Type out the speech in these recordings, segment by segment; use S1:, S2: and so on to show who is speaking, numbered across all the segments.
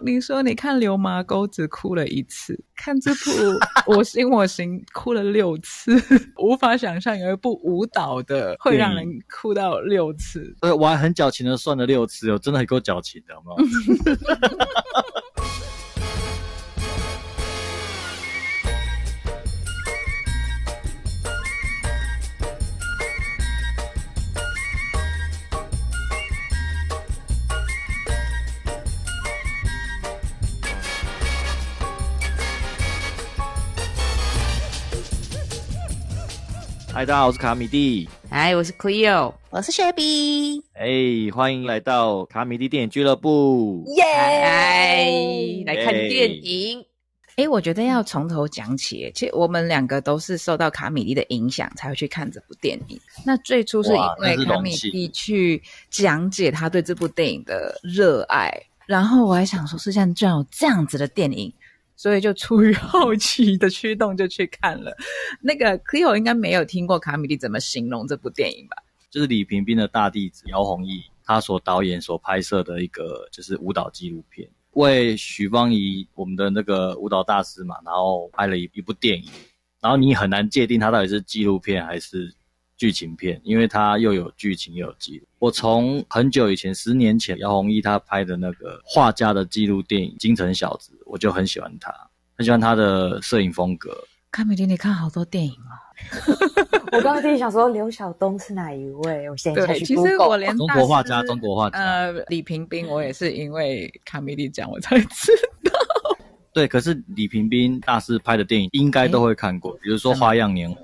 S1: 你说你看《流麻沟》只哭了一次，看这部《我行我行》哭了六次，无法想象有一部舞蹈的会让人哭到六次。
S2: 呃，我还很矫情的算了六次，哦真的很够矫情的，好不好？嗨，大家好，我是卡米蒂。
S1: 嗨，我是 Cleo，
S3: 我是雪碧。
S2: 哎，欢迎来到卡米蒂电影俱乐部。
S3: 耶！
S1: 来看电影。哎，我觉得要从头讲起。其实我们两个都是受到卡米蒂的影响才会去看这部电影。那最初是因为卡米蒂去讲解他对这部电影的热爱，然后我还想说，世界上居然有这样子的电影。所以就出于好奇的驱动就去看了。那个 Cleo 应该没有听过卡米蒂怎么形容这部电影吧？
S2: 就是李平斌的大弟子姚宏毅，他所导演、所拍摄的一个就是舞蹈纪录片，为许芳宜我们的那个舞蹈大师嘛，然后拍了一一部电影。然后你很难界定它到底是纪录片还是。剧情片，因为它又有剧情又有记录。我从很久以前，十年前，姚宏毅他拍的那个画家的记录电影《京城小子》，我就很喜欢他，很喜欢他的摄影风格。
S1: 看美婷，你看好多电影哦。
S3: 我刚刚自己想说，刘晓东是哪一位？我现在去
S1: 其实我连
S2: 中国画家，中国画家，
S1: 呃，李平斌，我也是因为卡米蒂讲我才知道。
S2: 对，可是李平斌大师拍的电影应该都会看过，比如说《花样年华》。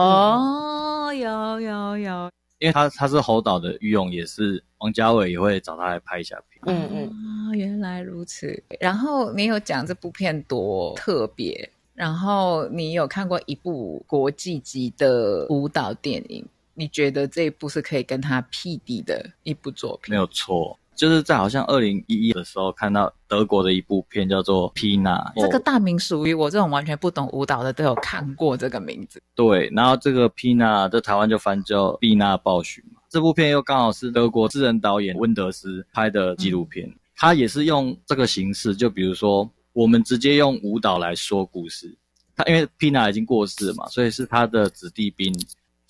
S1: 哦，有有有，
S2: 因为他他是侯导的御用，也是王家卫也会找他来拍一下片。
S1: 嗯嗯，啊，原来如此。然后你有讲这部片多特别，然后你有看过一部国际级的舞蹈电影，你觉得这一部是可以跟他匹敌的一部作品？
S2: 没有错。就是在好像二零一一的时候看到德国的一部片叫做《皮娜》，
S1: 这个大名属于我这种完全不懂舞蹈的都有看过这个名字。
S2: 对，然后这个《皮娜》在台湾就翻叫《毕娜暴雪》嘛。这部片又刚好是德国私人导演温德斯拍的纪录片，他也是用这个形式，就比如说我们直接用舞蹈来说故事。他因为皮娜已经过世嘛，所以是他的子弟兵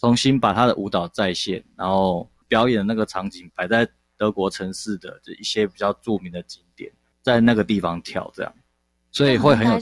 S2: 重新把他的舞蹈再现，然后表演的那个场景摆在。德国城市的这一些比较著名的景点，在那个地方跳这样，所以会很有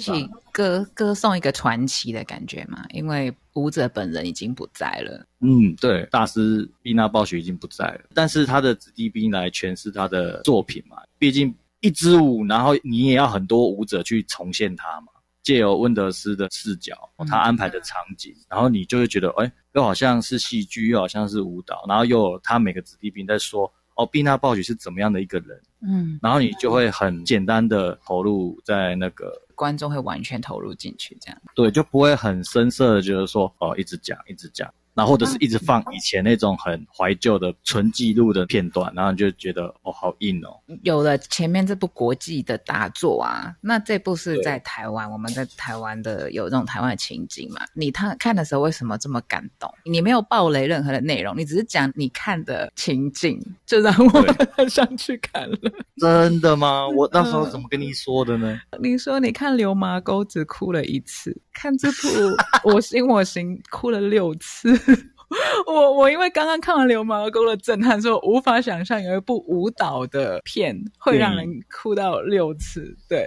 S1: 歌歌颂一个传奇的感觉嘛。因为舞者本人已经不在了。
S2: 嗯，对，大师毕纳鲍许已经不在了，但是他的子弟兵来诠释他的作品嘛。毕竟一支舞，然后你也要很多舞者去重现它嘛。借由温德斯的视角，他安排的场景，然后你就会觉得，哎，又好像是戏剧，又好像是舞蹈，然后又有他每个子弟兵在说。哦，毕娜鲍许是怎么样的一个人？嗯，然后你就会很简单的投入在那个
S1: 观众会完全投入进去，这样
S2: 对，就不会很深色的觉得说哦，一直讲，一直讲。然后或者是一直放以前那种很怀旧的纯记录的片段，然后就觉得哦好硬哦。
S1: 有了前面这部国际的大作啊，那这部是在台湾，我们在台湾的有这种台湾的情景嘛？你他看的时候为什么这么感动？你没有暴雷任何的内容，你只是讲你看的情景，就让我很想 去看了。
S2: 真的吗？我那时候怎么跟你说的呢？
S1: 你说你看《流麻沟》只哭了一次，看这部《我行我行》哭了六次。我我因为刚刚看完《流氓沟》的震撼，所以无法想象有一部舞蹈的片会让人哭到六次。对，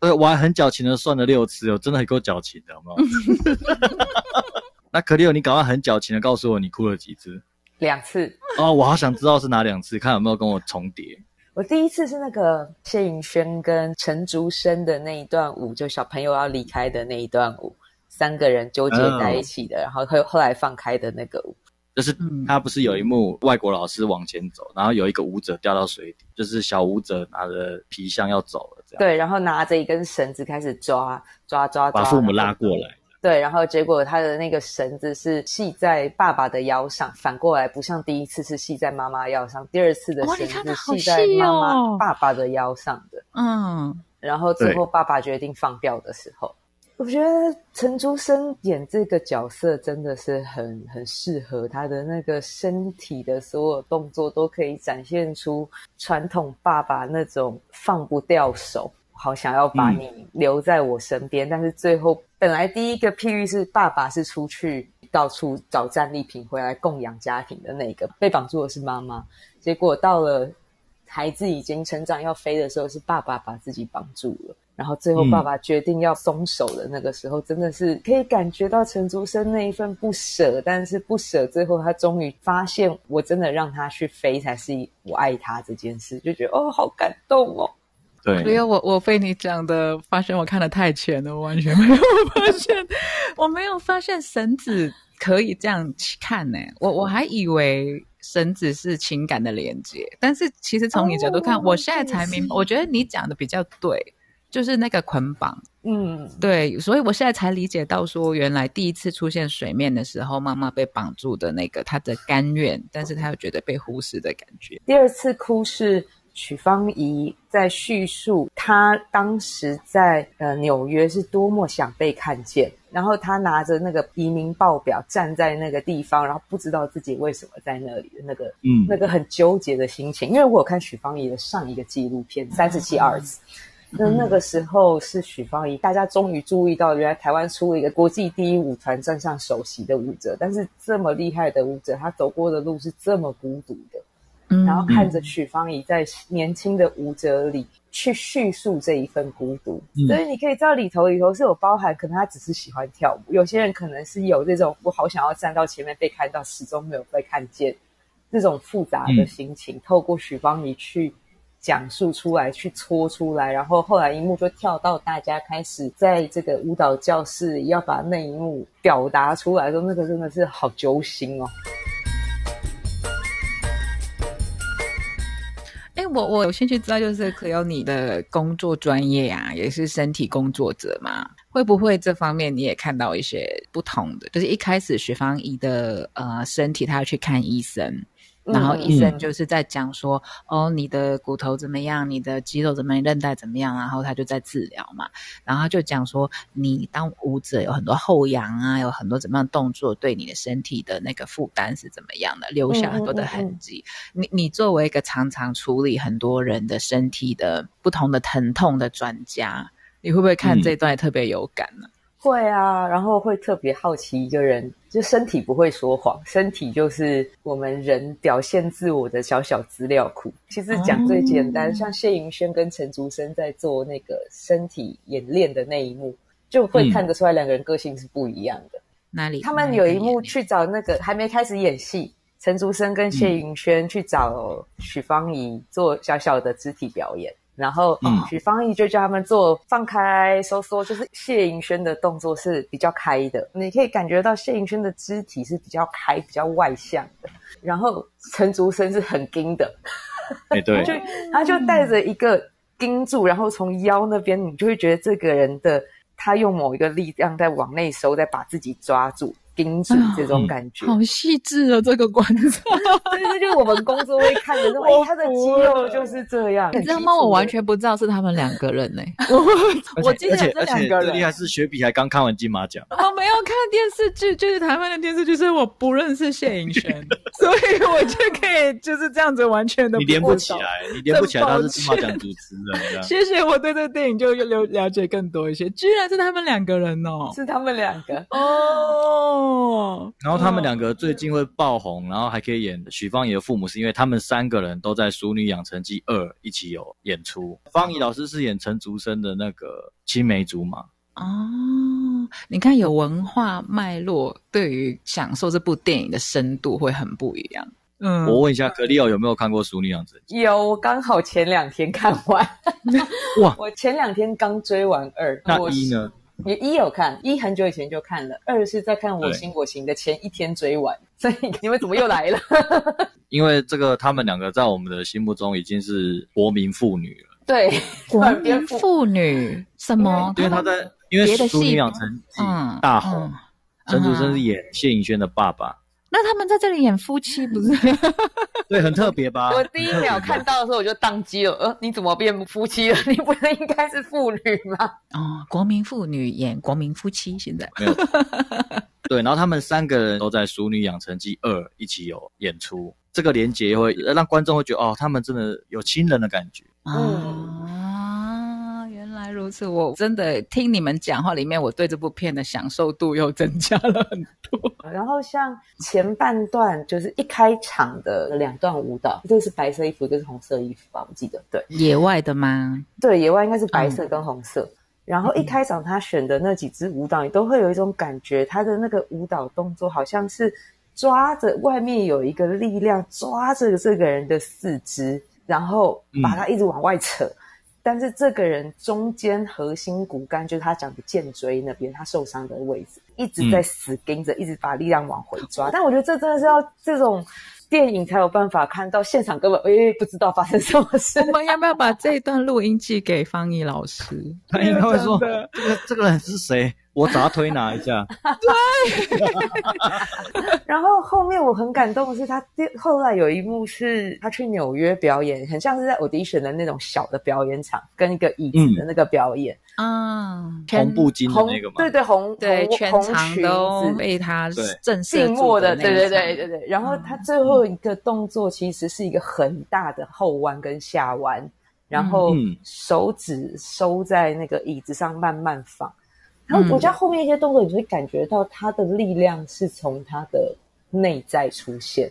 S2: 呃我还很矫情的算了六次，我真的很够矫情的，好不好？那可丽欧，你赶快很矫情的告诉我，你哭了几次？
S3: 两次。
S2: 哦，我好想知道是哪两次，看有没有跟我重叠。
S3: 我第一次是那个谢颖轩跟陈竹生的那一段舞，就小朋友要离开的那一段舞。三个人纠结在一起的，然后后后来放开的那个舞，
S2: 就是他不是有一幕外国老师往前走，然后有一个舞者掉到水底，就是小舞者拿着皮箱要走了，这样。
S3: 对，然后拿着一根绳子开始抓抓抓，
S2: 把父母拉过来，
S3: 对，然后结果他的那个绳子是系在爸爸的腰上，反过来不像第一次是系在妈妈腰上，第二次的绳子系在妈妈爸爸的腰上的，嗯，然后最后爸爸决定放掉的时候。我觉得陈竹生演这个角色真的是很很适合他的那个身体的所有动作都可以展现出传统爸爸那种放不掉手，好想要把你留在我身边。但是最后本来第一个譬喻是爸爸是出去到处找战利品回来供养家庭的那个，被绑住的是妈妈。结果到了孩子已经成长要飞的时候，是爸爸把自己绑住了。然后最后，爸爸决定要松手的那个时候，真的是可以感觉到陈竹生那一份不舍。但是不舍，最后他终于发现，我真的让他去飞，才是我爱他这件事，就觉得哦，好感动哦。
S2: 对，
S1: 没有我，我被你讲的发现，我看的太浅了，我完全没有发现，我没有发现绳子可以这样看呢。我我还以为绳子是情感的连接，但是其实从你角度看，我现在才明白。我觉得你讲的比较对。就是那个捆绑，嗯，对，所以我现在才理解到，说原来第一次出现水面的时候，妈妈被绑住的那个，她的甘愿，但是她又觉得被忽视的感觉。
S3: 第二次哭是许芳宜在叙述，她当时在呃纽约是多么想被看见，然后她拿着那个移民报表站在那个地方，然后不知道自己为什么在那里的那个，嗯，那个很纠结的心情。因为我有看许芳宜的上一个纪录片《三十七二子》。那那个时候是许芳宜，大家终于注意到，原来台湾出了一个国际第一舞团站上首席的舞者，但是这么厉害的舞者，他走过的路是这么孤独的。然后看着许芳宜在年轻的舞者里去叙述这一份孤独，所以你可以知道里头里头是有包含，可能他只是喜欢跳舞，有些人可能是有这种我好想要站到前面被看到，始终没有被看见这种复杂的心情，透过许芳宜去。讲述出来，去搓出来，然后后来一幕就跳到大家开始在这个舞蹈教室要把那一幕表达出来，说那个真的是好揪心哦。
S1: 哎，我我有兴趣知道，就是可有你的工作专业啊，也是身体工作者嘛，会不会这方面你也看到一些不同的？就是一开始雪芳怡的呃身体，他要去看医生。然后医生就是在讲说，哦，你的骨头怎么样？你的肌肉怎么样？韧带怎么样？然后他就在治疗嘛。然后就讲说，你当舞者有很多后仰啊，有很多怎么样动作，对你的身体的那个负担是怎么样的，留下很多的痕迹。你你作为一个常常处理很多人的身体的不同的疼痛的专家，你会不会看这段特别有感呢？
S3: 会啊，然后会特别好奇一个人，就身体不会说谎，身体就是我们人表现自我的小小资料库。其实讲最简单，像谢盈萱跟陈竹生在做那个身体演练的那一幕，就会看得出来两个人个性是不一样的。
S1: 哪里？
S3: 他们有一幕去找那个还没开始演戏，陈竹生跟谢盈萱去找许芳宜做小小的肢体表演。然后许芳宜就叫他们做放开收缩，就是谢盈萱的动作是比较开的，你可以感觉到谢盈萱的肢体是比较开、比较外向的。然后陈竹生是很盯的，
S2: 哎对，
S3: 就他就带着一个盯住，然后从腰那边，你就会觉得这个人的他用某一个力量在往内收，在把自己抓住。盯住这种感觉，
S1: 好细致啊！这个观察，
S3: 这就是我们工作会看的，说 哎，他的肌肉就是这样。
S1: 你知道吗？我完全不知道是他们两个人呢。
S2: 我记得这两个人，厉害是雪碧还刚看完金马奖。
S1: 我没有看电视剧，就是台湾的电视剧，所以我不认识谢盈萱，所以我就可以就是这样子完全的。
S2: 你连不起来，你连不起来，他是金马奖主持人。
S1: 谢谢，我对这个电影就了了解更多一些。居然是他们两个人哦，
S3: 是他们两个哦。
S2: 哦，然后他们两个最近会爆红，然后还可以演许芳宜的父母，是因为他们三个人都在《熟女养成记二》一起有演出。芳宜老师是演陈竹生的那个青梅竹马。
S1: 哦，你看有文化脉络，对于享受这部电影的深度会很不一样。
S2: 嗯，我问一下格利奥有没有看过《熟女养成记》？
S3: 有，我刚好前两天看完。哇，我前两天刚追完二。
S2: 那一呢？
S3: 你一有看，一很久以前就看了，二是在看《我行我行》的前一天追完，所以 你们怎么又来了？
S2: 因为这个，他们两个在我们的心目中已经是国民妇女了。
S3: 对，
S1: 国民 妇女什么？
S2: 因为他在，因为《淑女养成记》大红，陈楚生是演谢颖轩的爸爸，
S1: 那他们在这里演夫妻 不是？
S2: 对，很特别吧？
S3: 我第一秒看到的时候我就宕机了，呃，你怎么变夫妻了？你不是应该是妇女吗？
S1: 哦，国民妇女演国民夫妻，现在
S2: 没有。对，然后他们三个人都在《熟女养成记二》一起有演出，这个连接会让观众会觉得哦，他们真的有亲人的感觉。
S1: 啊，原来如此！我真的听你们讲话里面，我对这部片的享受度又增加了很多。
S3: 然后像前半段就是一开场的两段舞蹈，一个是白色衣服，一个是红色衣服吧，我记得。对，
S1: 野外的吗？
S3: 对，野外应该是白色跟红色。然后一开场他选的那几支舞蹈，你都会有一种感觉，他的那个舞蹈动作好像是抓着外面有一个力量抓着这个人的四肢，然后把他一直往外扯。但是这个人中间核心骨干，就是他讲的剑椎那边，他受伤的位置，一直在死盯着，一直把力量往回抓。但我觉得这真的是要这种。电影才有办法看到现场，根本诶不知道发生什么事。
S1: 我们要不要把这一段录音寄给方怡老师？
S2: 他应该会说：“这个这个人是谁？”我砸推拿一下。
S1: 对。
S3: 然后后面我很感动的是，他后来有一幕是他去纽约表演，很像是在 audition 的那种小的表演场，跟一个椅子的那个表演
S1: 啊，
S2: 红布巾的那个嘛。
S3: 对对，红
S1: 对全场都被他震
S3: 静默的，对对对对对。然后他最后一个动作其实是一个很大的后弯跟下弯，然后手指收在那个椅子上慢慢放。然后我家后面一些动作，你会感觉到他的力量是从他的内在出现，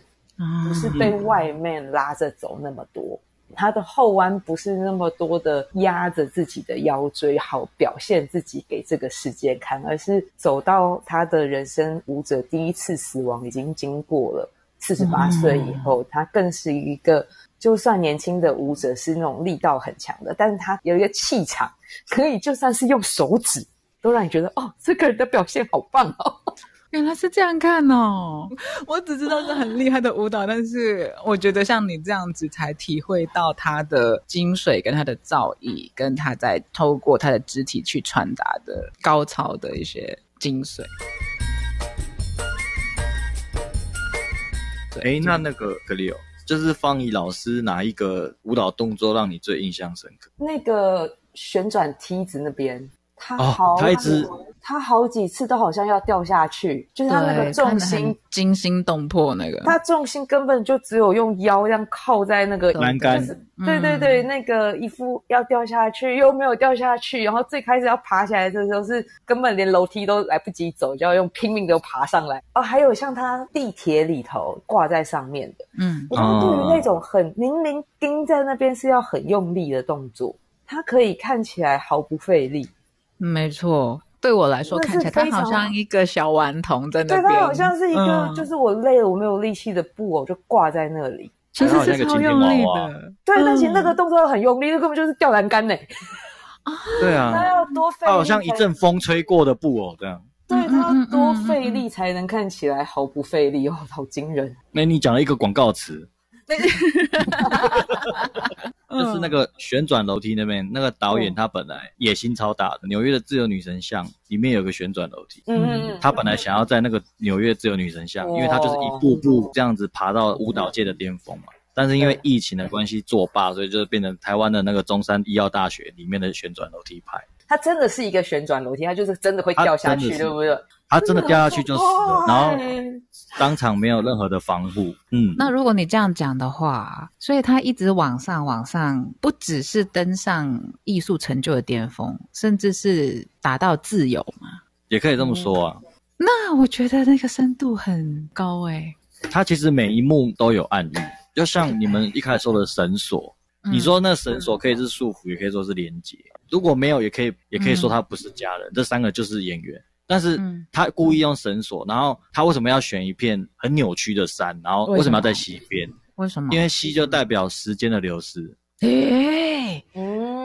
S3: 不是被外面拉着走那么多。他的后弯不是那么多的压着自己的腰椎，好表现自己给这个世界看，而是走到他的人生舞者第一次死亡已经经过了四十八岁以后，他更是一个就算年轻的舞者是那种力道很强的，但是他有一个气场，可以就算是用手指。都让你觉得哦，这个人的表现好棒哦！
S1: 原来是这样看哦，我只知道是很厉害的舞蹈，但是我觉得像你这样子才体会到他的精髓跟他的造诣，跟他在透过他的肢体去传达的高超的一些精髓。
S2: 哎，那那个格里欧，就是方怡老师哪一个舞蹈动作让你最印象深刻？
S3: 那个旋转梯子那边。他好，
S2: 他一直，
S3: 他好几次都好像要掉下去，就是他那个重心
S1: 惊心动魄那个，
S3: 他重心根本就只有用腰这样靠在那个
S2: 栏杆，
S3: 对对对，那个一副要掉下去又没有掉下去，然后最开始要爬起来的时候是根本连楼梯都来不及走，就要用拼命的爬上来。哦，还有像他地铁里头挂在上面的，嗯，我觉得对于那种很明明钉在那边是要很用力的动作，他可以看起来毫不费力。
S1: 没错，对我来说看起来他好像一个小顽童在那边。
S3: 对他好像是一个，就是我累了我没有力气的布偶就挂在那里，
S1: 其实是超用力的。
S3: 对，但其实那个动作很用力，那根本就是吊栏杆呢。
S2: 啊，对啊，
S3: 他要多费，他
S2: 好像一阵风吹过的布偶这样。
S3: 对他多费力才能看起来毫不费力哦，好惊人。
S2: 那你讲了一个广告词。就是那个旋转楼梯那边，那个导演他本来野心超大的。纽约的自由女神像里面有个旋转楼梯，嗯，他本来想要在那个纽约自由女神像，因为他就是一步步这样子爬到舞蹈界的巅峰嘛。但是因为疫情的关系作罢，所以就变成台湾的那个中山医药大学里面的旋转楼梯派。
S3: 它真的是一个旋转楼梯，它就是真的会掉下去，对不对？
S2: 它真的掉下去就死了，然后当场没有任何的防护。嗯，
S1: 那如果你这样讲的话，所以它一直往上往上，不只是登上艺术成就的巅峰，甚至是达到自由嘛？
S2: 也可以这么说啊。
S1: 那我觉得那个深度很高哎。
S2: 他其实每一幕都有暗喻，就像你们一开始说的绳索，你说那绳索可以是束缚，也可以说是连接。如果没有，也可以也可以说他不是家人。这三个就是演员。但是他故意用绳索，然后他为什么要选一片很扭曲的山？然后为什么要在西边？
S1: 为什么？
S2: 因为西就代表时间的流失。诶，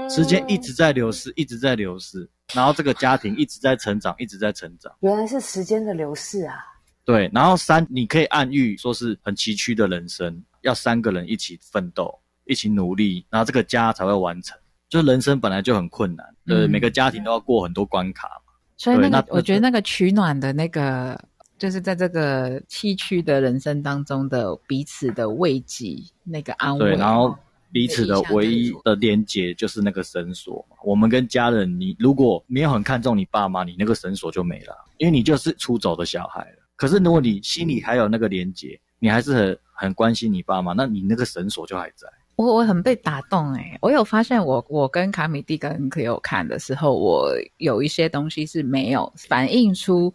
S2: 时间一直在流失，一直在流失。然后这个家庭一直在成长，一直在成长。
S3: 原来是时间的流逝啊！
S2: 对，然后山你可以暗喻说是很崎岖的人生，要三个人一起奋斗，一起努力，然后这个家才会完成。就人生本来就很困难，对，每个家庭都要过很多关卡嘛。
S1: 所以那个，我觉得那个取暖的那个就是在这个崎岖的人生当中的彼此的慰藉，那个安慰。
S2: 对，然后彼此的唯一的连接就是那个绳索。我们跟家人，你如果没有很看重你爸妈，你那个绳索就没了，因为你就是出走的小孩了。可是如果你心里还有那个连接，你还是很很关心你爸妈，那你那个绳索就还在。
S1: 我我很被打动哎！我有发现，我我跟卡米蒂跟可有看的时候，我有一些东西是没有反映出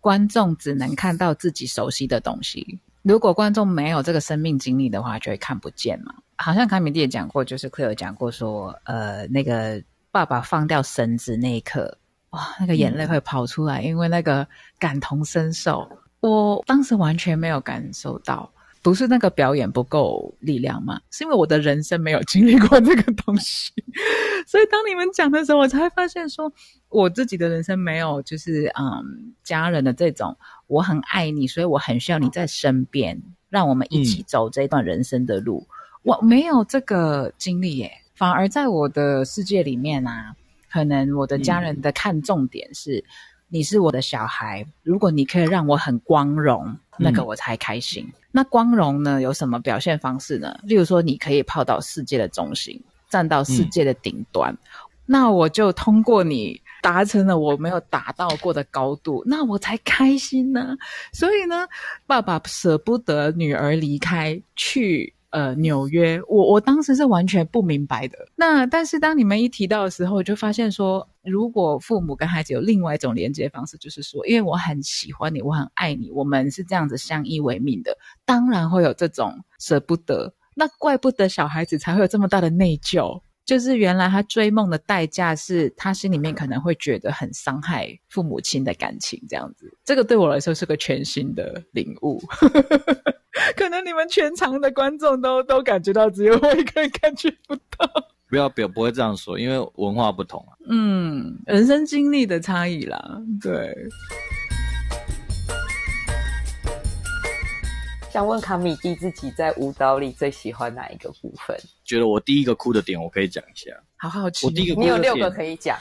S1: 观众只能看到自己熟悉的东西。如果观众没有这个生命经历的话，就会看不见嘛。好像卡米蒂也讲过，就是 Clare 讲过说，呃，那个爸爸放掉绳子那一刻，哇，那个眼泪会跑出来，因为那个感同身受。我当时完全没有感受到。不是那个表演不够力量吗？是因为我的人生没有经历过这个东西，所以当你们讲的时候，我才发现说，我自己的人生没有就是嗯家人的这种，我很爱你，所以我很需要你在身边，让我们一起走这段人生的路。我没有这个经历耶，反而在我的世界里面啊，可能我的家人的看重点是，你是我的小孩，如果你可以让我很光荣，那个我才开心。那光荣呢？有什么表现方式呢？例如说，你可以泡到世界的中心，站到世界的顶端，那我就通过你达成了我没有达到过的高度，那我才开心呢。所以呢，爸爸舍不得女儿离开去。呃，纽约，我我当时是完全不明白的。那但是当你们一提到的时候，就发现说，如果父母跟孩子有另外一种连接方式，就是说，因为我很喜欢你，我很爱你，我们是这样子相依为命的，当然会有这种舍不得。那怪不得小孩子才会有这么大的内疚。就是原来他追梦的代价是他心里面可能会觉得很伤害父母亲的感情，这样子。这个对我来说是个全新的领悟，可能你们全场的观众都都感觉到，只有我一个人感觉不到。
S2: 不要表不会这样说，因为文化不同啊。
S1: 嗯，人生经历的差异啦，对。
S3: 想问卡米蒂自己在舞蹈里最喜欢哪一个部分？
S2: 觉得我第一个哭的点，我可以讲一下。
S1: 好好奇，
S2: 我第一个
S3: 你有六个可以讲。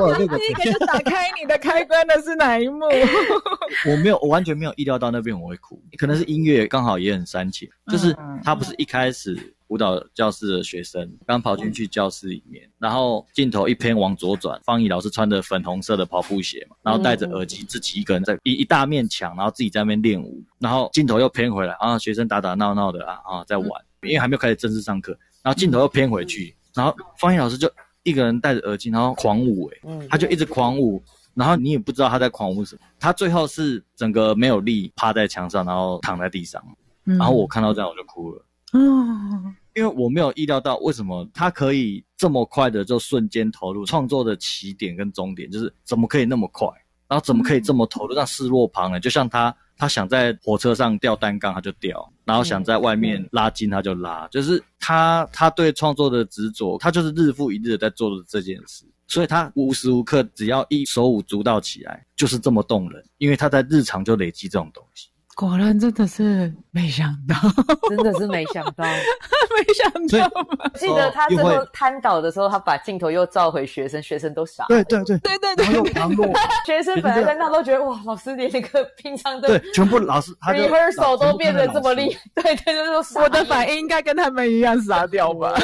S2: 我有六个。
S1: 第一个就打开你的开关的是哪一幕？
S2: 我没有，我完全没有意料到那边我会哭。可能是音乐刚好也很煽情，就是他不是一开始。舞蹈教室的学生刚跑进去教室里面，然后镜头一偏往左转，方怡老师穿着粉红色的跑步鞋嘛，然后戴着耳机，自己一个人在一一大面墙，然后自己在那边练舞，然后镜头又偏回来，啊，学生打打闹闹的啊啊在玩，因为还没有开始正式上课，然后镜头又偏回去，然后方怡老师就一个人戴着耳机，然后狂舞，哎，他就一直狂舞，然后你也不知道他在狂舞什么，他最后是整个没有力趴在墙上，然后躺在地上，然后我看到这样我就哭了。嗯，因为我没有意料到为什么他可以这么快的就瞬间投入创作的起点跟终点，就是怎么可以那么快，然后怎么可以这么投入，让势若旁人。就像他，他想在火车上吊单杠他就吊，然后想在外面拉筋他就拉，就是他他对创作的执着，他就是日复一日的在做的这件事，所以他无时无刻只要一手舞足蹈起来，就是这么动人，因为他在日常就累积这种东西。
S1: 果然真的是没想到，
S3: 真的是没想到，
S1: 没想到。
S3: 记得他最后瘫倒的时候，他把镜头又照回学生，学生都傻。
S2: 对对对
S1: 对对对。
S2: 然后
S3: 学生本来在那都觉得哇，老师连那个平常的
S2: 对全部老师
S3: ，rehearsal 都变得这么厉害。对对对，
S1: 我的反应应该跟他们一样傻掉吧。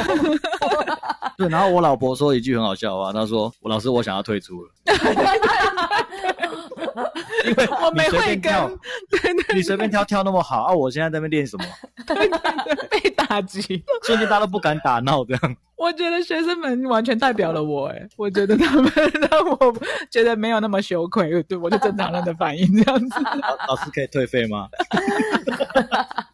S2: 对，然后我老婆说一句很好笑的话，她说：“我老师，我想要退出了。” 因为
S1: 我没会跟，
S2: 你随便跳跳那么好啊！我现在在那边练什么？
S1: 被打击，
S2: 瞬间大家都不敢打闹这样。
S1: 我觉得学生们完全代表了我，哎，我觉得他们让我觉得没有那么羞愧，对我就正常人的反应这样子。
S2: 老师可以退费吗？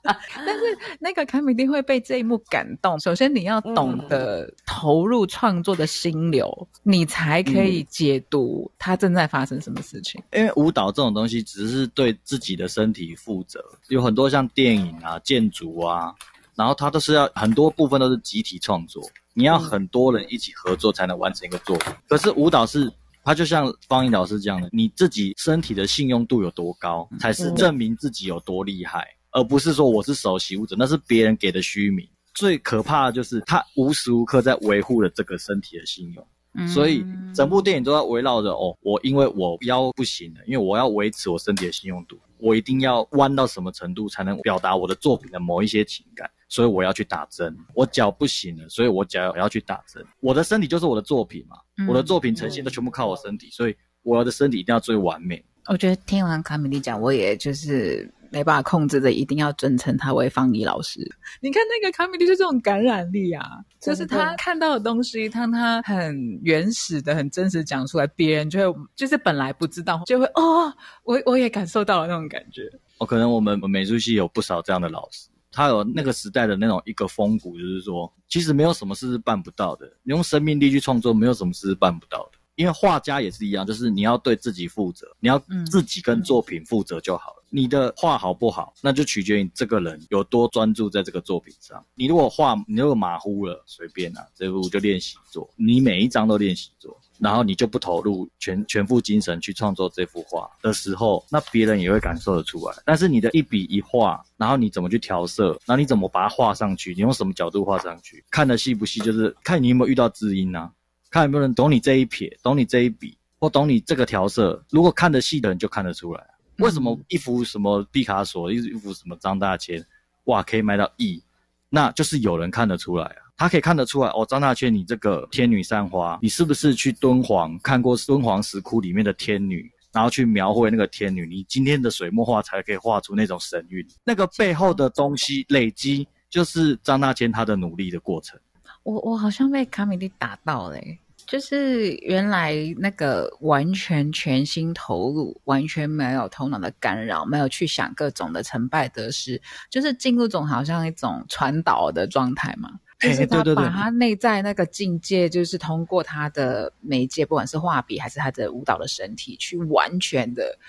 S1: 但是那个卡米丁会被这一幕感动。首先你要懂得投入创作的心流，你才可以解读他正在发生什么事情。
S2: 因为舞蹈这种东西只是对自己的身体负责，有很多像电影啊、建筑啊，然后它都是要很多部分都是集体创作。你要很多人一起合作才能完成一个作品。可是舞蹈是，它就像方英老师这样的，你自己身体的信用度有多高，才是证明自己有多厉害，而不是说我是首席舞者，那是别人给的虚名。最可怕的就是他无时无刻在维护了这个身体的信用。所以整部电影都在围绕着哦，我因为我腰不行了，因为我要维持我身体的信用度，我一定要弯到什么程度才能表达我的作品的某一些情感，所以我要去打针。我脚不行了，所以我脚要去打针。我的身体就是我的作品嘛，我的作品呈现都全部靠我身体，所以我的身体一定要最完美。
S1: 我觉得听完卡米莉讲，我也就是没办法控制的，一定要尊称他为方怡老师。你看那个卡米莉就这种感染力啊，就是他看到的东西，当他很原始的、很真实讲出来，别人就会就是本来不知道，就会哦，我我也感受到了那种感觉。
S2: 哦，可能我们美术系有不少这样的老师，他有那个时代的那种一个风骨，就是说，其实没有什么事是办不到的，你用生命力去创作，没有什么事是办不到的。因为画家也是一样，就是你要对自己负责，你要自己跟作品负责就好了。你的画好不好，那就取决于你这个人有多专注在这个作品上。你如果画，你如果马虎了，随便啊，这部就练习做，你每一张都练习做，然后你就不投入全全副精神去创作这幅画的时候，那别人也会感受得出来。但是你的一笔一画，然后你怎么去调色，然后你怎么把它画上去，你用什么角度画上去，看的细不细，就是看你有没有遇到知音啊。看有没有人懂你这一撇，懂你这一笔，或懂你这个调色。如果看得细的人就看得出来。为什么一幅什么毕卡索，一幅什么张大千，哇，可以卖到亿？那就是有人看得出来啊。他可以看得出来哦，张大千，你这个天女散花，你是不是去敦煌看过敦煌石窟里面的天女，然后去描绘那个天女？你今天的水墨画才可以画出那种神韵。那个背后的东西累积，就是张大千他的努力的过程。
S1: 我我好像被卡米蒂打到嘞，就是原来那个完全全心投入，完全没有头脑的干扰，没有去想各种的成败得失，就是进入种好像一种传导的状态嘛。就是他把他内在那个境界，就是通过他的媒介，不管是画笔还是他的舞蹈的身体，去完全的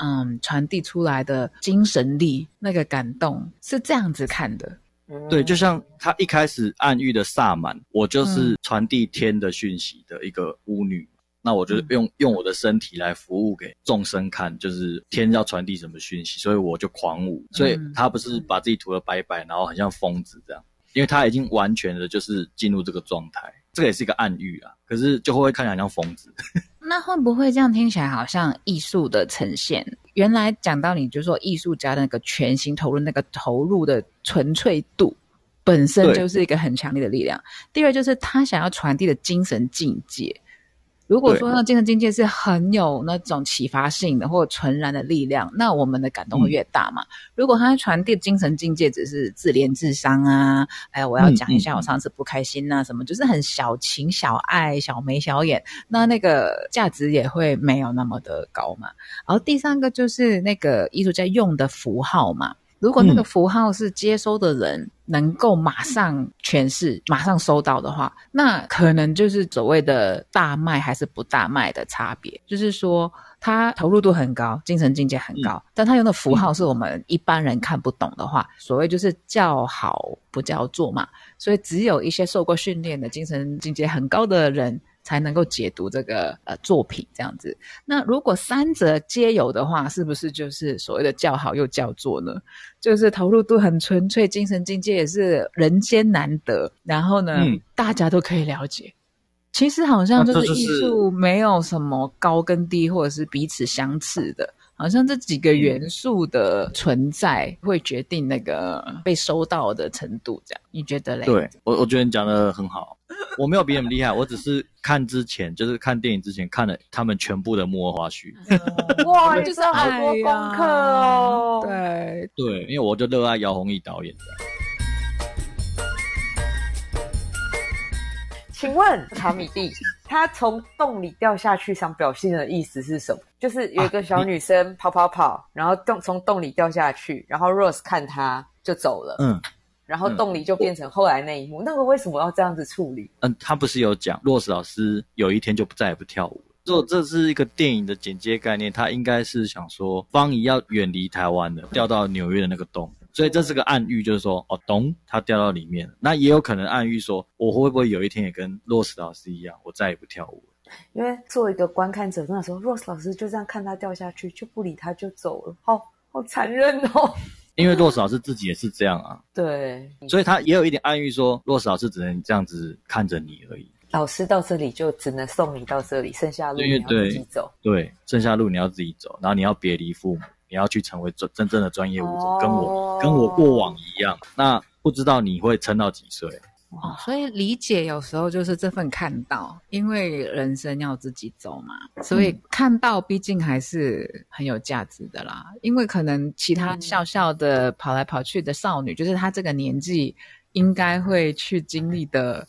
S1: 嗯传递出来的精神力，那个感动是这样子看的。
S2: 对，就像他一开始暗喻的萨满，我就是传递天的讯息的一个巫女，那我就用用我的身体来服务给众生看，就是天要传递什么讯息，所以我就狂舞。所以他不是把自己涂的白白，然后很像疯子这样，因为他已经完全的就是进入这个状态，这个也是一个暗喻啊。可是就会看起来像疯子。
S1: 那会不会这样听起来好像艺术的呈现？原来讲到你就说艺术家的那个全心投入，那个投入的纯粹度本身就是一个很强烈的力量。第二就是他想要传递的精神境界。如果说那精神境界是很有那种启发性的或纯然的力量，那我们的感动会越大嘛。如果他传递精神境界只是自怜自伤啊，哎，我要讲一下我上次不开心呐，什么就是很小情小爱、小眉小眼，那那个价值也会没有那么的高嘛。然后第三个就是那个艺术家用的符号嘛。如果那个符号是接收的人能够马上诠释、马上收到的话，那可能就是所谓的大卖还是不大卖的差别。就是说，他投入度很高，精神境界很高，但他用的符号是我们一般人看不懂的话，所谓就是叫好不叫座嘛。所以，只有一些受过训练的精神境界很高的人。才能够解读这个呃作品这样子。那如果三者皆有的话，是不是就是所谓的叫好又叫座呢？就是投入度很纯粹，精神境界也是人间难得。然后呢，大家都可以了解。其实好像就是艺术没有什么高跟低，或者是彼此相似的。好像这几个元素的存在会决定那个被收到的程度，这样你觉得嘞？
S2: 对我，我觉得你讲的很好。我没有比你们厉害，我只是看之前，就是看电影之前看了他们全部的幕后花絮。
S3: 哇，就是好多功课哦。
S1: 对
S2: 对，因为我就热爱姚弘毅导演的。
S3: 请问卡米蒂，他从洞里掉下去想表现的意思是什么？就是有一个小女生跑跑跑，然后洞从洞里掉下去，然后 Rose 看她就走了，嗯，然后洞里就变成后来那一幕。那个为什么要这样子处理？
S2: 嗯，他不是有讲 Rose 老师有一天就不再也不跳舞了。如果这是一个电影的剪接概念，他应该是想说方怡要远离台湾的，掉到纽约的那个洞。所以这是个暗喻，就是说，哦，咚，他掉到里面了。那也有可能暗喻说，我会不会有一天也跟 Rose 老师一样，我再也不跳舞了？
S3: 因为作为一个观看者，那时候 Rose 老师就这样看他掉下去，就不理他，就走了，好好残忍哦。
S2: 因为 Rose 老师自己也是这样啊。
S3: 对。
S2: 所以他也有一点暗喻说，Rose 老师只能这样子看着你而已。
S3: 老师到这里就只能送你到这里，剩下路你要自己走。
S2: 对，剩下路你要自己走，然后你要别离父母，你要去成为真真正的专业舞者，跟我跟我过往一样。那不知道你会撑到几岁？
S1: 哦，所以理解有时候就是这份看到，因为人生要自己走嘛，所以看到毕竟还是很有价值的啦。因为可能其他笑笑的跑来跑去的少女，就是她这个年纪应该会去经历的。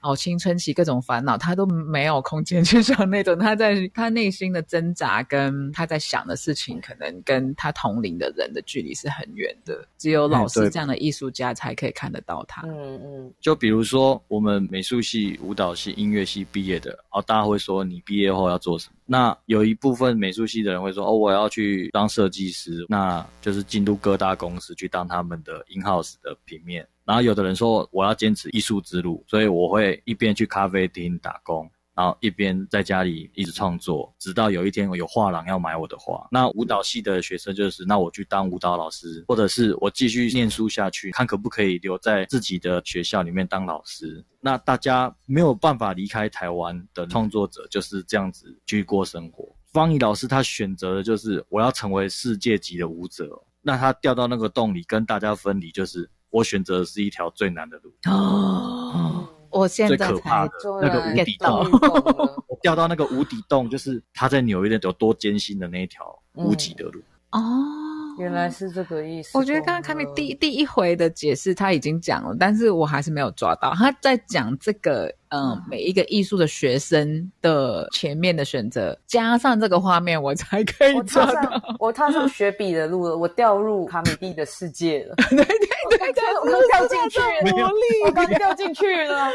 S1: 哦，青春期各种烦恼，他都没有空间 去想那种。他在他内心的挣扎，跟他在想的事情，可能跟他同龄的人的距离是很远的。只有老师这样的艺术家才可以看得到他。
S3: 嗯嗯。
S2: 就比如说，我们美术系、舞蹈系、音乐系毕业的，哦，大家会说你毕业后要做什么？那有一部分美术系的人会说，哦，我要去当设计师，那就是进入各大公司去当他们的 in house 的平面。然后有的人说我要坚持艺术之路，所以我会一边去咖啡厅打工，然后一边在家里一直创作，直到有一天有画廊要买我的画。那舞蹈系的学生就是，那我去当舞蹈老师，或者是我继续念书下去，看可不可以留在自己的学校里面当老师。那大家没有办法离开台湾的创作者就是这样子去过生活。方怡老师他选择的就是我要成为世界级的舞者，那他掉到那个洞里跟大家分离就是。我选择的是一条最难的路
S1: 哦，我现在
S2: 最可怕的那个无底洞，我掉到那个无底洞，就是他在纽约的有多艰辛的那一条无极的路。
S1: 哦。
S3: 原来是这个意思。
S1: 我觉得刚刚卡米第第一回的解释他已经讲了，但是我还是没有抓到他在讲这个嗯每一个艺术的学生的前面的选择，加上这个画面，我才可以抓到。
S3: 我踏上学笔的路了，我掉入卡米蒂的世界了。
S1: 对对对，
S3: 我掉进去了，我刚掉进去了。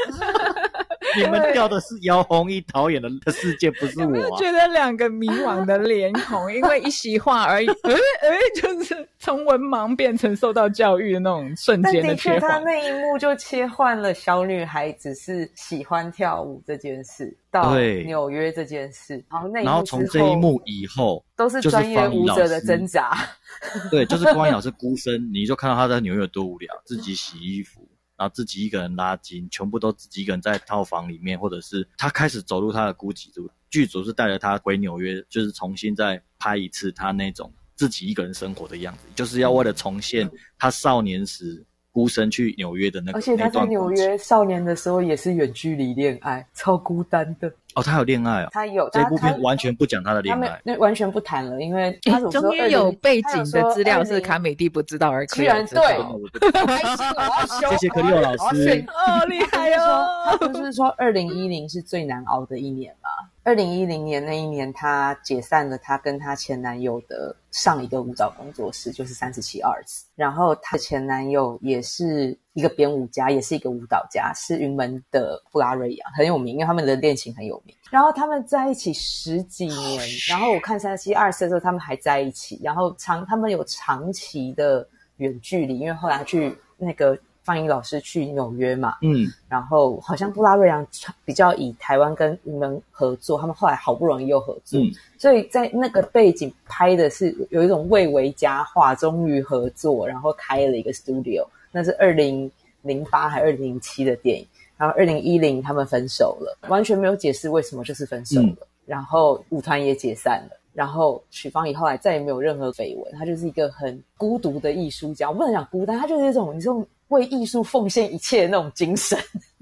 S2: 你们掉的是姚弘毅导演的世界，不是我。
S1: 有觉得两个迷惘的脸孔，因为一席话而已，哎 哎，就是从文盲变成受到教育的那种瞬间的切换。
S3: 他那一幕就切换了小女孩只是喜欢跳舞这件事，到纽约这件事，然后那
S2: 然后从这一幕以后，
S3: 都是专业舞者的挣扎。
S2: 对，就是关老师孤身，你就看到他在纽约有多无聊，自己洗衣服。然后自己一个人拉筋，全部都自己一个人在套房里面，或者是他开始走入他的孤寂路。剧组是带着他回纽约，就是重新再拍一次他那种自己一个人生活的样子，就是要为了重现他少年时。孤身去纽约的那个，
S3: 而且他在纽约少年的时候也是远距离恋爱，超孤单的。
S2: 哦，他有恋爱啊？
S3: 他有。
S2: 这部片完全不讲他的恋爱，
S3: 那完全不谈了，因为他
S1: 终于有背景的资料是卡美蒂不知道而
S3: 居然对，
S2: 谢谢克里奥老师，
S1: 哦，厉害哦。
S3: 他不是说二零一零是最难熬的一年吗？二零一零年那一年，她解散了她跟她前男友的上一个舞蹈工作室，就是三十七 Arts。然后她的前男友也是一个编舞家，也是一个舞蹈家，是云门的布拉瑞亚，很有名，因为他们的恋情很有名。然后他们在一起十几年，然后我看三十七 Arts 的时候，他们还在一起，然后长他们有长期的远距离，因为后来去那个。方英老师去纽约嘛，
S2: 嗯，
S3: 然后好像布拉瑞扬比较以台湾跟你们合作，他们后来好不容易又合作，所以在那个背景拍的是有一种蔚为佳话，终于合作，然后开了一个 studio，那是二零零八还二零零七的电影，然后二零一零他们分手了，完全没有解释为什么，就是分手了，然后舞团也解散了。然后许芳宜后来再也没有任何绯闻，他就是一个很孤独的艺术家。我不能讲孤单，他就是一种你这种为艺术奉献一切的那种精神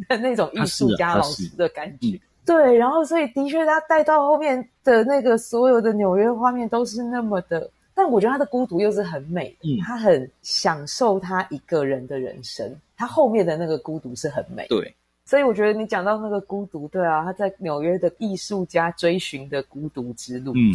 S3: 的那种艺术家老师的感觉。对，然后所以的确他带到后面的那个所有的纽约画面都是那么的，但我觉得他的孤独又是很美，他很享受他一个人的人生，他后面的那个孤独是很美。
S2: 对。
S3: 所以我觉得你讲到那个孤独，对啊，他在纽约的艺术家追寻的孤独之路。
S2: 嗯。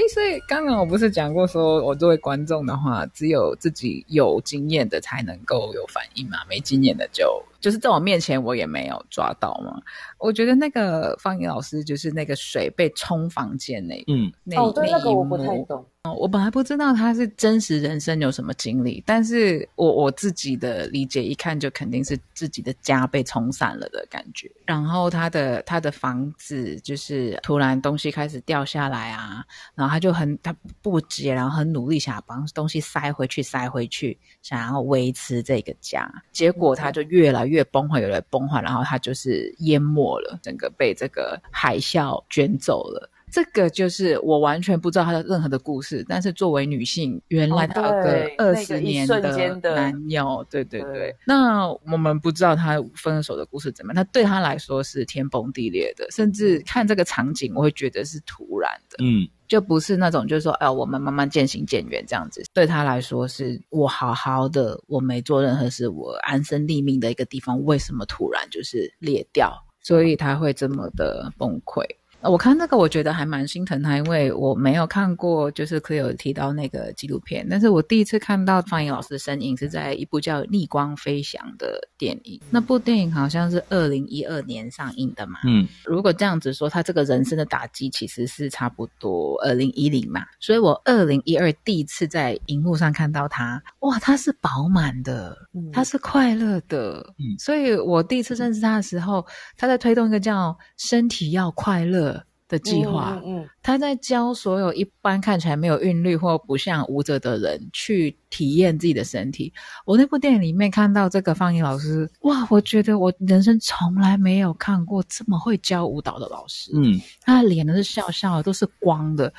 S1: 哎，所以刚刚我不是讲过，说我作为观众的话，只有自己有经验的才能够有反应嘛，没经验的就就是在我面前我也没有抓到嘛。我觉得那个方怡老师就是那个水被冲房间那，嗯，那
S3: 哦，对，那个我不太懂。
S1: 哦，我本来不知道他是真实人生有什么经历，但是我我自己的理解一看就肯定是自己的家被冲散了的感觉。然后他的他的房子就是突然东西开始掉下来啊，然后他就很他不解，然后很努力想要把东西塞回去塞回去，想要维持这个家。结果他就越来越崩坏，越来越崩坏，然后他就是淹没了，整个被这个海啸卷走了。这个就是我完全不知道他的任何的故事，但是作为女性，原来他有个二十年的男友，对对对。那我们不知道他分手的故事怎么样，那对他来说是天崩地裂的，甚至看这个场景，我会觉得是突然的，嗯，就不是那种就是说，哎，我们慢慢渐行渐远这样子。对他来说，是我好好的，我没做任何事，我安身立命的一个地方，为什么突然就是裂掉？所以他会这么的崩溃。我看那个，我觉得还蛮心疼他，因为我没有看过，就是可有提到那个纪录片。但是我第一次看到方颖老师的身影是在一部叫《逆光飞翔》的电影。那部电影好像是二零一二年上映的嘛。嗯，如果这样子说，他这个人生的打击其实是差不多二零一零嘛。所以我二零一二第一次在荧幕上看到他，哇，他是饱满的，他是快乐的。嗯，所以我第一次认识他的时候，他在推动一个叫“身体要快乐”。的计划，嗯，他在教所有一般看起来没有韵律或不像舞者的人去体验自己的身体。我那部电影里面看到这个方怡老师，哇，我觉得我人生从来没有看过这么会教舞蹈的老师。嗯，他的脸都是笑笑的，都是光的，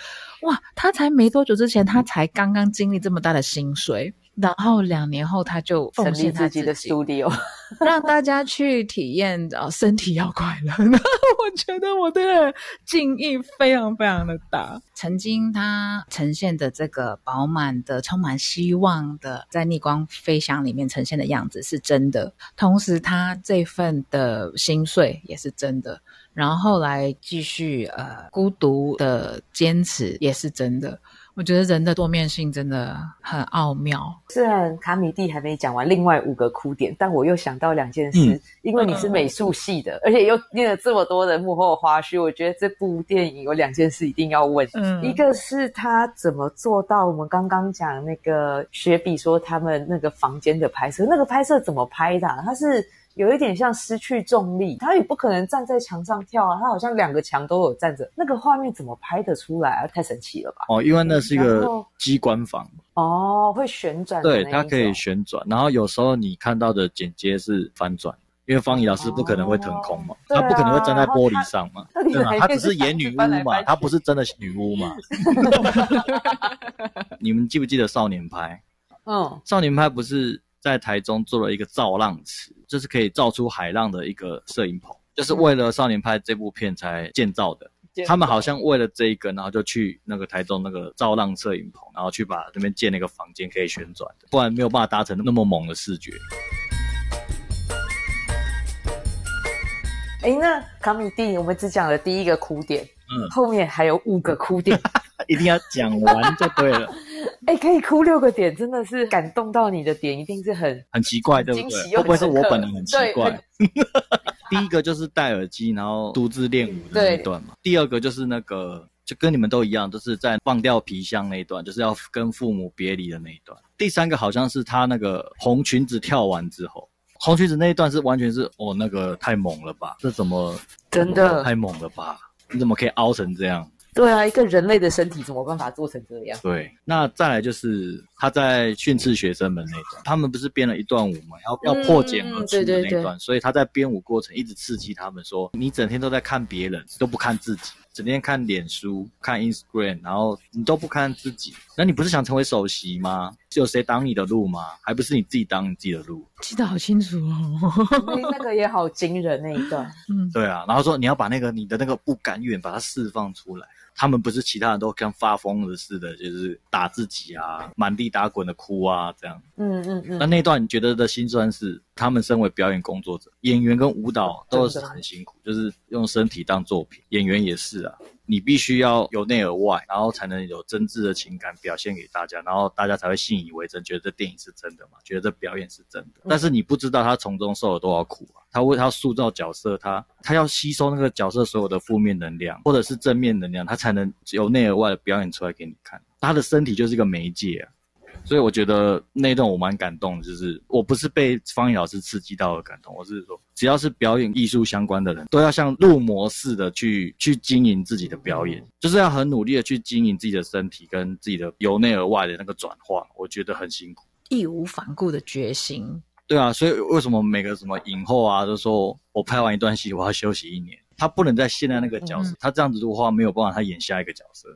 S1: 哇，他才没多久之前，他才刚刚经历这么大的薪水。然后两年后，他就奉献自己
S3: 的 studio，
S1: 让大家去体验，啊，身体要快乐。我觉得我的敬意非常非常的大。曾经他呈现的这个饱满的、充满希望的，在逆光飞翔里面呈现的样子是真的，同时他这份的心碎也是真的。然后后来继续呃孤独的坚持也是真的。我觉得人的多面性真的很奥妙。
S3: 虽然卡米蒂还没讲完另外五个哭点，但我又想到两件事。因为你是美术系的，而且又念了这么多的幕后花絮，我觉得这部电影有两件事一定要问。嗯，一个是他怎么做到我们刚刚讲那个雪碧说他们那个房间的拍摄，那个拍摄怎么拍的？他是。有一点像失去重力，他也不可能站在墙上跳啊，他好像两个墙都有站着，那个画面怎么拍得出来啊？太神奇了吧！
S2: 哦，因为那是一个机关房
S3: 哦，会旋转，
S2: 对，它可以旋转，然后有时候你看到的剪接是翻转，因为方怡老师不可能会腾空嘛，他不可能会站在玻璃上嘛，对吗？他只是演女巫嘛，他不是真的女巫嘛。你们记不记得少年派？嗯，少年派不是。在台中做了一个造浪池，就是可以造出海浪的一个摄影棚，就是为了《少年派》这部片才建造的。他们好像为了这一个，然后就去那个台中那个造浪摄影棚，然后去把那边建了一个房间可以旋转的，不然没有办法达成那么猛的视觉。
S3: 哎，那卡米蒂，我们只讲了第一个哭点，嗯，后面还有五个哭点，
S2: 一定要讲完就对了。
S3: 哎，可以哭六个点，真的是感动到你的点，一定是很
S2: 很奇怪，对不对？会不会是我本人很奇怪？第一个就是戴耳机，然后独自练舞的那一段嘛。第二个就是那个，就跟你们都一样，就是在放掉皮箱那一段，就是要跟父母别离的那一段。第三个好像是他那个红裙子跳完之后，红裙子那一段是完全是哦，那个太猛了吧？这怎么
S3: 真的
S2: 太猛了吧？你怎么可以凹成这样？
S3: 对啊，一个人类的身体怎么办法做成这样？
S2: 对，那再来就是他在训斥学生们那段，他们不是编了一段舞嘛，要要破茧而出的那段，所以他在编舞过程一直刺激他们说：你整天都在看别人，都不看自己，整天看脸书、看 Instagram，然后你都不看自己，那你不是想成为首席吗？有谁挡你的路吗？还不是你自己挡你自己的路？
S1: 记得好清楚哦，
S3: 那个也好惊人那一段。
S2: 嗯，对啊，然后说你要把那个你的那个不甘愿把它释放出来。他们不是其他人都像发疯了似的，就是打自己啊，满地打滚的哭啊，这样。嗯嗯嗯。那那段你觉得的心酸是，他们身为表演工作者，演员跟舞蹈都是很辛苦，就是用身体当作品，演员也是啊。你必须要由内而外，然后才能有真挚的情感表现给大家，然后大家才会信以为真，觉得这电影是真的嘛，觉得这表演是真的。但是你不知道他从中受了多少苦啊！他为他塑造角色，他他要吸收那个角色所有的负面能量，或者是正面能量，他才能由内而外的表演出来给你看。他的身体就是一个媒介啊。所以我觉得那段我蛮感动的，就是我不是被方怡老师刺激到的感动，我是说，只要是表演艺术相关的人，都要像入魔似的去去经营自己的表演，就是要很努力的去经营自己的身体跟自己的由内而外的那个转化，我觉得很辛苦，
S1: 义无反顾的决心。
S2: 对啊，所以为什么每个什么影后啊都说我拍完一段戏我要休息一年，他不能在现在那个角色，他这样子的话没有办法他演下一个角色。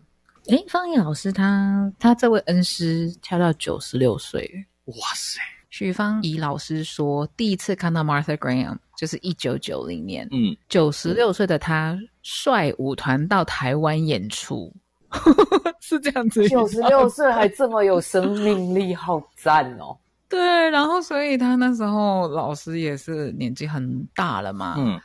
S1: 哎，方怡老师，他他这位恩师跳到九十六岁，
S2: 哇塞！
S1: 许芳怡老师说，第一次看到 Martha Graham 就是一九九零年，
S2: 嗯，
S1: 九十六岁的他率舞团到台湾演出，是这样子。
S3: 九十六岁还这么有生命力，好赞哦！
S1: 对，然后所以他那时候老师也是年纪很大了嘛，
S2: 嗯。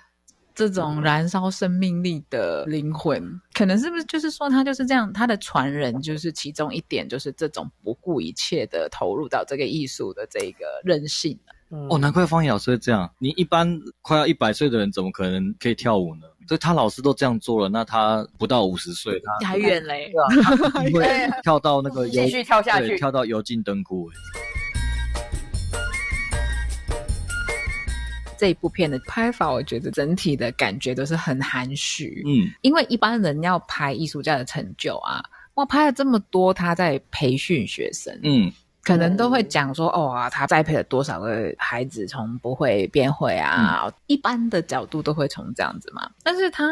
S1: 这种燃烧生命力的灵魂，可能是不是就是说他就是这样？他的传人就是其中一点，就是这种不顾一切的投入到这个艺术的这个韧性。
S2: 哦，难怪方怡老师会这样。你一般快要一百岁的人，怎么可能可以跳舞呢？所以他老师都这样做了，那他不到五十岁，他
S1: 还远嘞，
S2: 会 跳到那个
S3: 继续跳下去，
S2: 跳到油尽灯枯。
S1: 这一部片的拍法，我觉得整体的感觉都是很含蓄。
S2: 嗯，
S1: 因为一般人要拍艺术家的成就啊，哇，拍了这么多，他在培训学生，
S2: 嗯，
S1: 可能都会讲说，哦啊，他栽培了多少个孩子从不会变会啊，一般的角度都会从这样子嘛。但是他，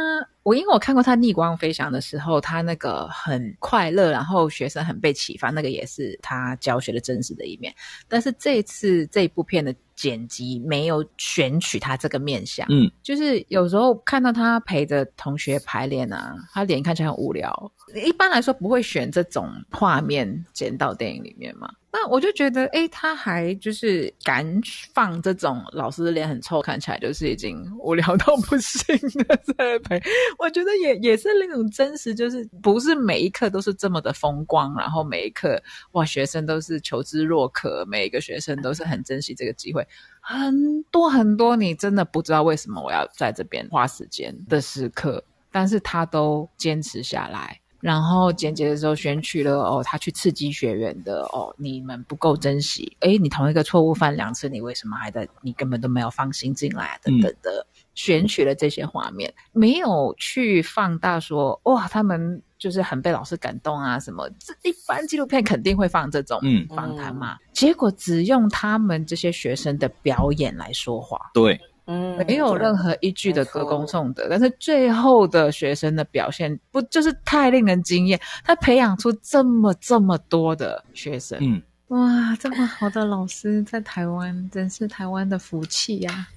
S1: 我因为我看过他逆光飞翔的时候，他那个很快乐，然后学生很被启发，那个也是他教学的真实的一面。但是这次这一部片的。剪辑没有选取他这个面相，
S2: 嗯，
S1: 就是有时候看到他陪着同学排练啊，他脸看起来很无聊。一般来说不会选这种画面剪到电影里面嘛？那我就觉得，哎，他还就是敢放这种老师的脸很臭，看起来就是已经无聊到不行的在陪。我觉得也也是那种真实，就是不是每一刻都是这么的风光，然后每一刻哇，学生都是求知若渴，每一个学生都是很珍惜这个机会。很多很多，你真的不知道为什么我要在这边花时间的时刻，但是他都坚持下来。然后剪辑的时候选取了哦，他去刺激学员的哦，你们不够珍惜，诶，你同一个错误犯两次，你为什么还在？你根本都没有放心进来等等的，选取了这些画面，没有去放大说哇，他们就是很被老师感动啊什么。这一般纪录片肯定会放这种访谈嘛，结果只用他们这些学生的表演来说话，
S2: 对。
S3: 嗯，
S1: 没有任何一句的歌功颂德，但是最后的学生的表现不就是太令人惊艳？他培养出这么这么多的学生，
S2: 嗯，
S1: 哇，这么好的老师在台湾，真是台湾的福气呀！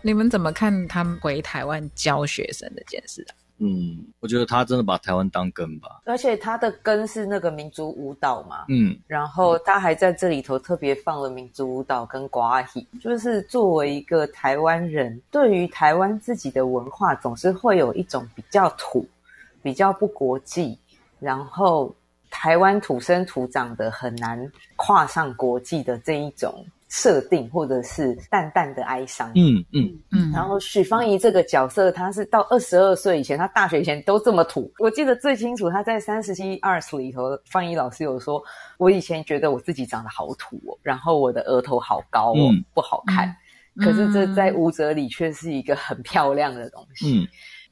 S1: 你们怎么看他们回台湾教学生这件事啊？
S2: 嗯，我觉得他真的把台湾当根吧，
S3: 而且他的根是那个民族舞蹈嘛，
S2: 嗯，
S3: 然后他还在这里头特别放了民族舞蹈跟瓜戏，就是作为一个台湾人，对于台湾自己的文化，总是会有一种比较土、比较不国际，然后台湾土生土长的很难跨上国际的这一种。设定或者是淡淡的哀伤，
S2: 嗯嗯
S1: 嗯。
S3: 然后许芳宜这个角色，她是到二十二岁以前，她大学以前都这么土。我记得最清楚，她在三十七二十里头，方怡老师有说，我以前觉得我自己长得好土哦，然后我的额头好高哦，不好看。可是这在舞者里却是一个很漂亮的东西。
S2: 嗯。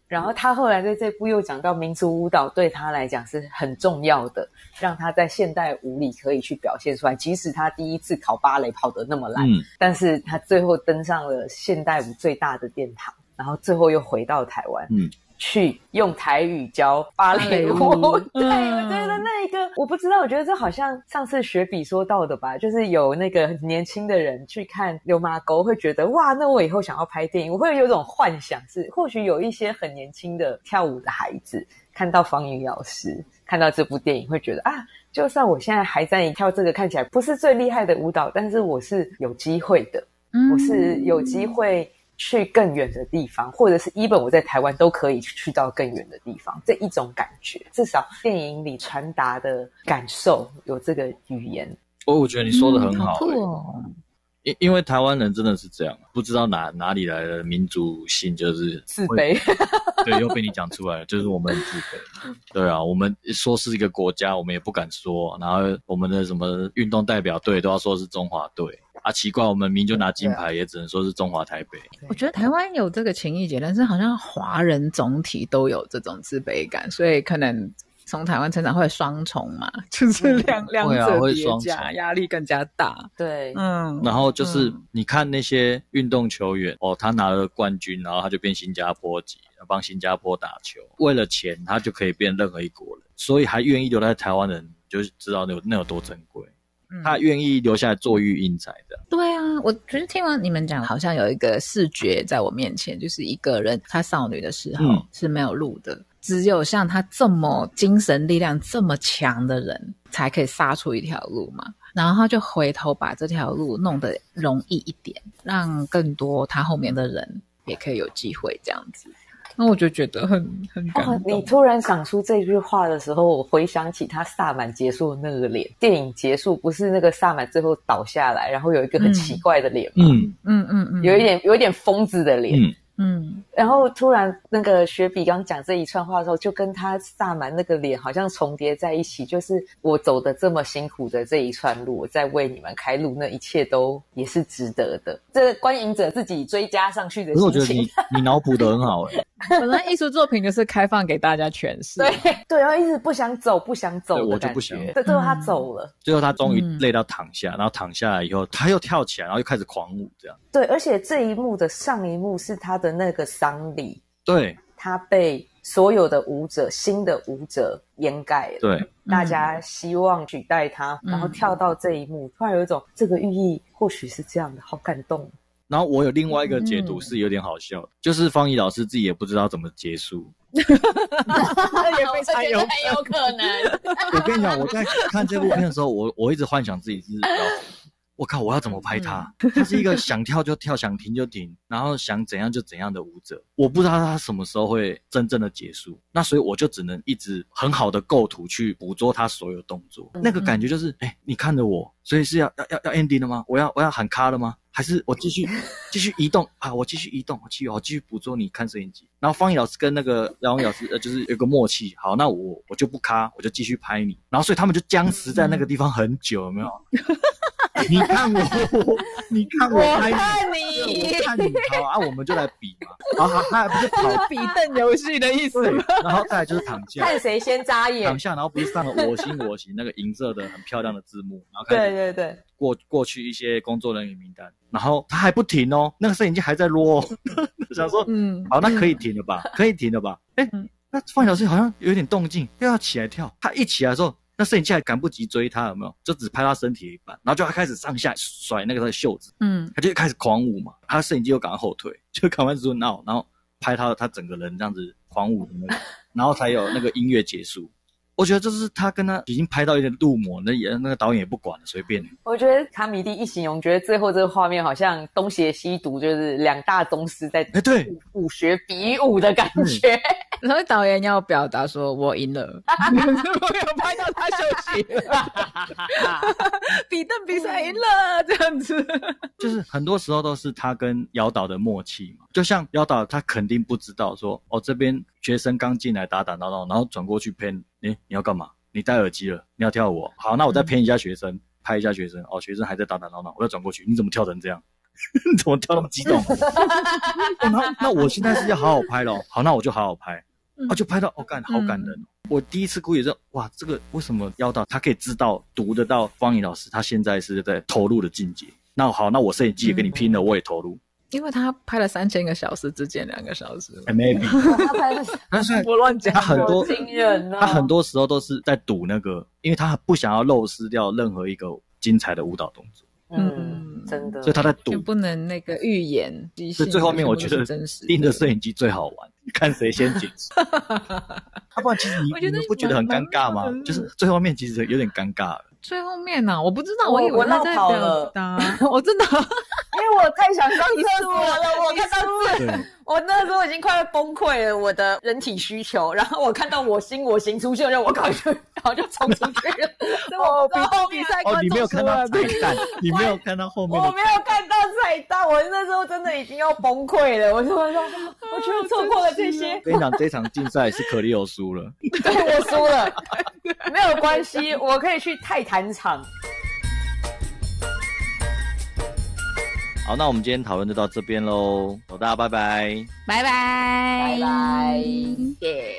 S3: 然后他后来在这部又讲到民族舞蹈对他来讲是很重要的，让他在现代舞里可以去表现出来。即使他第一次考芭蕾跑得那么烂，但是他最后登上了现代舞最大的殿堂，然后最后又回到台湾。
S2: 嗯。
S3: 去用台语教芭蕾舞，对，我觉得那一个我不知道，我觉得这好像上次雪比说到的吧，就是有那个年轻的人去看流马沟，会觉得哇，那我以后想要拍电影，我会有种幻想，是或许有一些很年轻的跳舞的孩子看到方云老师，看到这部电影，会觉得啊，就算我现在还在跳这个看起来不是最厉害的舞蹈，但是我是有机会的，我是有机会。去更远的地方，或者是一本我在台湾都可以去到更远的地方，这一种感觉，至少电影里传达的感受有这个语言。
S2: 我我觉得你说的很好，
S1: 哦。
S2: 因因为台湾人真的是这样，不知道哪哪里来的民族性，就是
S3: 自卑。
S2: 对，又被你讲出来了，就是我们自卑。对啊，我们说是一个国家，我们也不敢说。然后我们的什么运动代表队都要说是中华队啊，奇怪，我们明就拿金牌，也只能说是中华台北。
S1: 我觉得台湾有这个情谊节，但是好像华人总体都有这种自卑感，所以可能。从台湾成长会双重嘛，就是两两者叠加，压力更加大。
S3: 对，
S2: 嗯。然后就是你看那些运动球员哦，他拿了冠军，然后他就变新加坡籍，帮新加坡打球，为了钱他就可以变任何一国人，所以还愿意留在台湾人，就知道那有那有多珍贵。他愿意留下来做育英才的。
S1: 对啊，我觉得听完你们讲，好像有一个视觉在我面前，就是一个人他少女的时候是没有路的。只有像他这么精神力量这么强的人，才可以杀出一条路嘛。然后他就回头把这条路弄得容易一点，让更多他后面的人也可以有机会这样子。那我就觉得很很感动。
S3: 你突然讲出这句话的时候，我回想起他萨满结束的那个脸。电影结束不是那个萨满最后倒下来，然后有一个很奇怪的脸吗？嗯嗯嗯嗯，有一点有一点疯子的脸。嗯，然后突然那个雪比刚讲这一串话的时候，就跟他萨满那个脸好像重叠在一起。就是我走的这么辛苦的这一串路，我在为你们开路，那一切都也是值得的。这观影者自己追加上去的心情。
S2: 我觉得你你脑补的很好哎。
S1: 本来艺术作品就是开放给大家诠释。
S3: 对对，然后一直不想走，不想走
S2: 我就不想。
S3: 对，最后他走了。
S2: 最后他终于累到躺下，然后躺下来以后，他又跳起来，然后又开始狂舞，这样。
S3: 对，而且这一幕的上一幕是他的那个丧礼。
S2: 对，
S3: 他被所有的舞者、新的舞者掩盖了。
S2: 对，
S3: 大家希望取代他，然后跳到这一幕，突然有一种这个寓意或许是这样的，好感动。
S2: 然后我有另外一个解读是有点好笑，就是方怡老师自己也不知道怎么结束，
S1: 也非常有
S3: 很有可能。
S2: 我跟你讲，我在看这部片的时候，我我一直幻想自己是我靠，我要怎么拍他？他是一个想跳就跳，想停就停，然后想怎样就怎样的舞者。我不知道他什么时候会真正的结束，那所以我就只能一直很好的构图去捕捉他所有动作。那个感觉就是，哎，你看着我，所以是要要要要 ending 了吗？我要我要喊卡了吗？还是我继续 继续移动啊？我继续移动，我继续我继续捕捉你看摄影机。然后方毅老师跟那个杨伟老师呃，就是有个默契。好，那我我就不卡，我就继续拍你。然后所以他们就僵持在那个地方很久，有没有？你看我，你看我拍你，我看你，好啊，我们就来比嘛。啊，他不是 跑
S1: 比瞪游戏的意思。
S2: 然后再来就是躺下，
S3: 看谁先眨眼。
S2: 躺下，然后不是上了我行我行那个银色的很漂亮的字幕，然后
S3: 对对对，
S2: 过过去一些工作人员名单。然后他还不停哦，那个摄影机还在落，想说，嗯，好，那可以停了吧？可以停了吧？哎，那范小师好像有点动静，又要起来跳。他一起来的时候，那摄影机还赶不及追他，有没有？就只拍他身体一半，然后就他开始上下甩那个他的袖子，嗯，他就开始狂舞嘛。他摄影机又赶快后退，就赶快说闹，然后拍他他整个人这样子狂舞的那个，然后才有那个音乐结束。我觉得就是他跟他已经拍到一点入魔，那也那个导演也不管了，随便。
S3: 我觉得卡米蒂一形容，觉得最后这个画面好像东邪西毒，就是两大宗师在
S2: 哎对
S3: 武学比武的感觉。
S1: 然后导演要表达说：“我赢了，我有拍到他休息，比邓比赛赢了这样子。”
S2: 就是很多时候都是他跟姚导的默契嘛，就像姚导他肯定不知道说哦这边学生刚进来打打闹闹，然后转过去偏。哎，你要干嘛？你戴耳机了？你要跳舞？好，那我再偏一下学生，拍一下学生。哦，学生还在打打闹闹，我要转过去。你怎么跳成这样？你怎么跳那么激动？那那我现在是要好好拍喽。好，那我就好好拍。啊，就拍到哦，感好感人。我第一次估也是哇，这个为什么要到他可以知道读得到方怡老师，他现在是在投入的境界。那好，那我摄影机也跟你拼了，我也投入。
S1: 因为他拍了三千个小时，只剪两个小时。
S2: maybe，
S3: 他拍了，
S2: 但是
S1: 我乱讲。
S2: 他很多
S3: 惊人
S2: 他很多时候都是在赌那个，因为他不想要漏失掉任何一个精彩的舞蹈动作。
S3: 嗯，真的。
S2: 所以他在赌，
S1: 不能那个预言。
S2: 所以最后面我觉得盯着摄影机最好玩，看谁先紧。要 不然其实你你们不觉得很尴尬吗？就是最后面其实有点尴尬。
S1: 最后面呢，我不知道，
S3: 我
S1: 以为
S3: 他在表
S1: 达，我真的，
S3: 因为我太想上厕所了，我看到
S2: 字，
S3: 我那时候已经快要崩溃了，我的人体需求。然后我看到我心我行出现，然后我赶快就然后就冲出去了。我
S1: 比
S3: 后
S1: 比赛
S2: 哦，你没有看到彩蛋，你没有看到后面的
S3: 我没有看到彩蛋，我那时候真的已经要崩溃了。我就说，我居然错过了这些，
S2: 跟你讲，这场竞赛是可丽欧输了。
S3: 对我输了，没有关系，我可以去泰坦场。
S2: 好，那我们今天讨论就到这边喽，大家拜拜。
S1: 拜拜，
S3: 拜拜，耶。